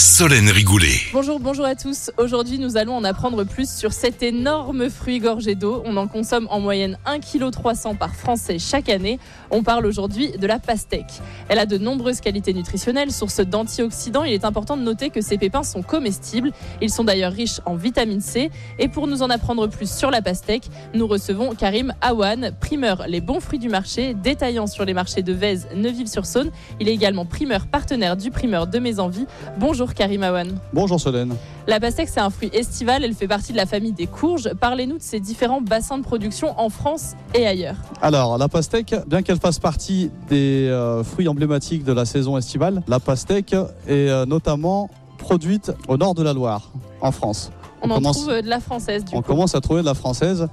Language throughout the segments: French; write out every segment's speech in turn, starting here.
Solène Rigoulet. Bonjour, bonjour à tous. Aujourd'hui, nous allons en apprendre plus sur cet énorme fruit gorgé d'eau. On en consomme en moyenne 1,3 kg par Français chaque année. On parle aujourd'hui de la pastèque. Elle a de nombreuses qualités nutritionnelles, source d'antioxydants. Il est important de noter que ces pépins sont comestibles. Ils sont d'ailleurs riches en vitamine C. Et pour nous en apprendre plus sur la pastèque, nous recevons Karim Awan, primeur Les Bons Fruits du Marché, détaillant sur les marchés de Vèze, Neuville-sur-Saône. Il est également primeur partenaire du primeur de Mes Envies. Bonjour Karim Awan. Bonjour Solène. La pastèque, c'est un fruit estival. Elle fait partie de la famille des courges. Parlez-nous de ces différents bassins de production en France et ailleurs. Alors, la pastèque, bien qu'elle fasse partie des euh, fruits emblématiques de la saison estivale, la pastèque est euh, notamment produite au nord de la Loire, en France. On, On en commence- trouve euh, de la française, du On coup. commence à trouver de la française.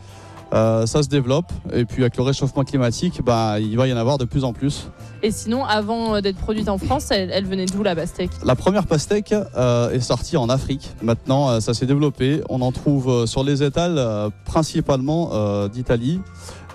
Euh, ça se développe et puis avec le réchauffement climatique, bah, il va y en avoir de plus en plus. Et sinon, avant euh, d'être produite en France, elle, elle venait d'où la pastèque? La première pastèque euh, est sortie en Afrique. Maintenant, ça s'est développé. On en trouve sur les étals principalement d'Italie,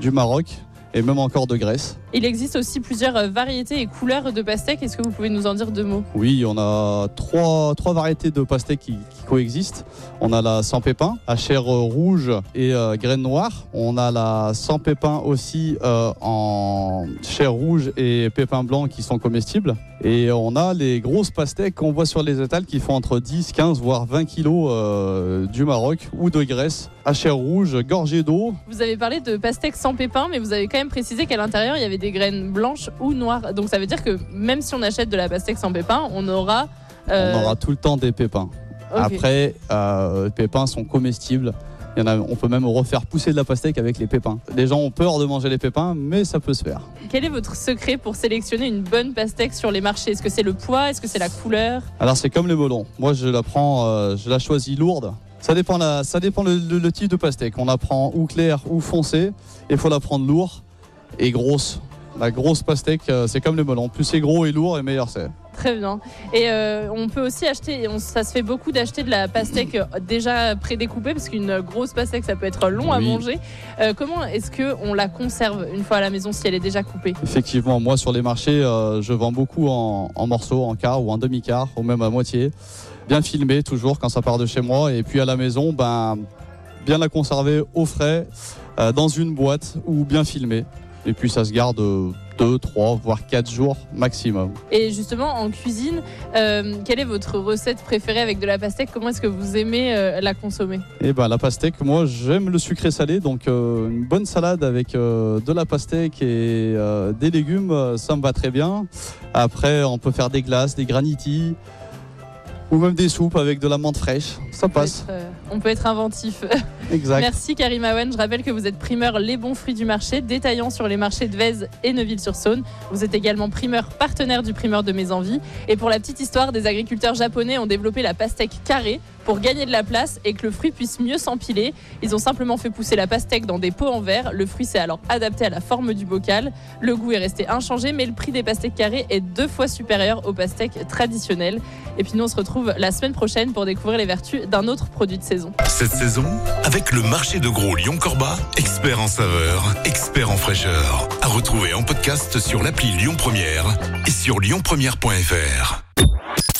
du Maroc et même encore de Grèce. Il existe aussi plusieurs euh, variétés et couleurs de pastèque. Est-ce que vous pouvez nous en dire deux mots? Oui, on a trois, trois variétés de pastèques qui, qui coexistent. On a la sans pépin, à chair euh, rouge et euh, graines noires. On a la sans pépin aussi euh, en chair rouge et pépins blancs qui sont comestibles. Et on a les grosses pastèques qu'on voit sur les étals qui font entre 10, 15, voire 20 kilos euh, du Maroc ou de Grèce, à chair rouge, gorgée d'eau. Vous avez parlé de pastèque sans pépins, mais vous avez quand même précisé qu'à l'intérieur, il y avait des graines blanches ou noires. Donc ça veut dire que même si on achète de la pastèque sans pépins, on aura... euh, On aura tout le temps des pépins. Après, euh, les pépins sont comestibles. Il y en a, on peut même refaire pousser de la pastèque avec les pépins. Les gens ont peur de manger les pépins, mais ça peut se faire. Quel est votre secret pour sélectionner une bonne pastèque sur les marchés? Est-ce que c'est le poids? Est-ce que c'est la couleur? Alors c'est comme les melons. Moi je la prends, euh, je la choisis lourde. Ça dépend, la, ça dépend le, le- le type de pastèque. On la prend ou claire ou foncée. Il faut la prendre lourde et grosse. La grosse pastèque, euh, c'est comme les melons. Plus c'est gros et lourd, et meilleur c'est. Très bien. Et euh, on peut aussi acheter, et on- ça se fait beaucoup d'acheter de la pastèque euh, déjà prédécoupée, parce qu'une grosse pastèque, ça peut être long à manger. Euh, comment est-ce qu'on la conserve une fois à la maison si elle est déjà coupée? Effectivement, moi sur les marchés, euh, je vends beaucoup en, en morceaux, en quart ou en demi-quart, ou même à moitié. Bien filmé toujours quand ça part de chez moi. Et puis à la maison, ben, bien la conserver au frais, dans une boîte ou bien filmé. Et puis ça se garde 2, 3, voire 4 jours maximum. Et justement, en cuisine, euh, quelle est votre recette préférée avec de la pastèque? Comment est-ce que vous aimez euh, la consommer? Et ben la pastèque, moi j'aime le sucré salé, donc euh, une bonne salade avec euh, de la pastèque et euh, des légumes, euh, ça me va très bien. Après, on peut faire des glaces, des granitis, ou même des soupes avec de la menthe fraîche, ça on peut, passe. être, euh, on peut être inventif. Exact. Merci Karim Awen. Je rappelle que vous êtes primeur Les Bons Fruits du Marché, détaillant sur les marchés de Vèze et Neuville-sur-Saône. Vous êtes également primeur partenaire du primeur de Mes Envies. Et pour la petite histoire, des agriculteurs japonais ont développé la pastèque carrée pour gagner de la place et que le fruit puisse mieux s'empiler. Ils ont simplement fait pousser la pastèque dans des pots en verre. Le fruit s'est alors adapté à la forme du bocal. Le goût est resté inchangé, mais le prix des pastèques carrées est deux fois supérieur aux pastèques traditionnelles. Et puis nous, on se retrouve la semaine prochaine pour découvrir les vertus d'un autre produit de saison. Cette saison, avec le marché de gros Lyon-Corba, expert en saveur, expert en fraîcheur. À retrouver en podcast sur l'appli Lyon Première et sur lyonpremière.fr.